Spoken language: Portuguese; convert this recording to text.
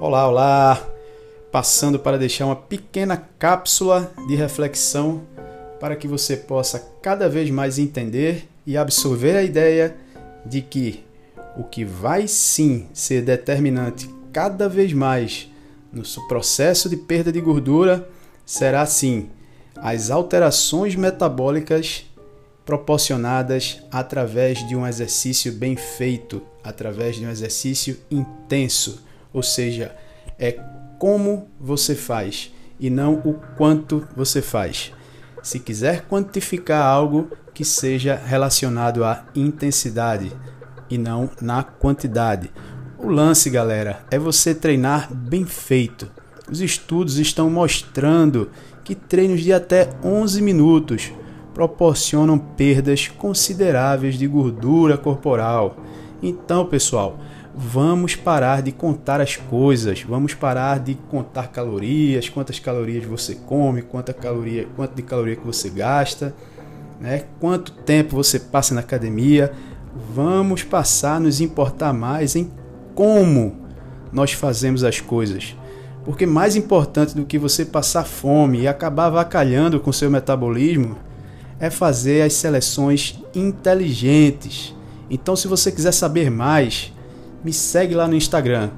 Olá, olá! Passando para deixar uma pequena cápsula de reflexão para que você possa cada vez mais entender e absorver a ideia de que o que vai sim ser determinante cada vez mais no processo de perda de gordura será sim as alterações metabólicas proporcionadas através de um exercício bem feito, através de um exercício intenso ou seja, é como você faz e não o quanto você faz. Se quiser quantificar algo que seja relacionado à intensidade e não na quantidade. O lance, galera, é você treinar bem feito. Os estudos estão mostrando que treinos de até 11 minutos proporcionam perdas consideráveis de gordura corporal. Então, pessoal, vamos parar de contar as coisas, vamos parar de contar calorias, quantas calorias você come, quanta caloria, quanto de caloria que você gasta, né? Quanto tempo você passa na academia? Vamos passar a nos importar mais em como nós fazemos as coisas. Porque mais importante do que você passar fome e acabar avacalhando com seu metabolismo é fazer as seleções inteligentes. Então, se você quiser saber mais, me segue lá no Instagram,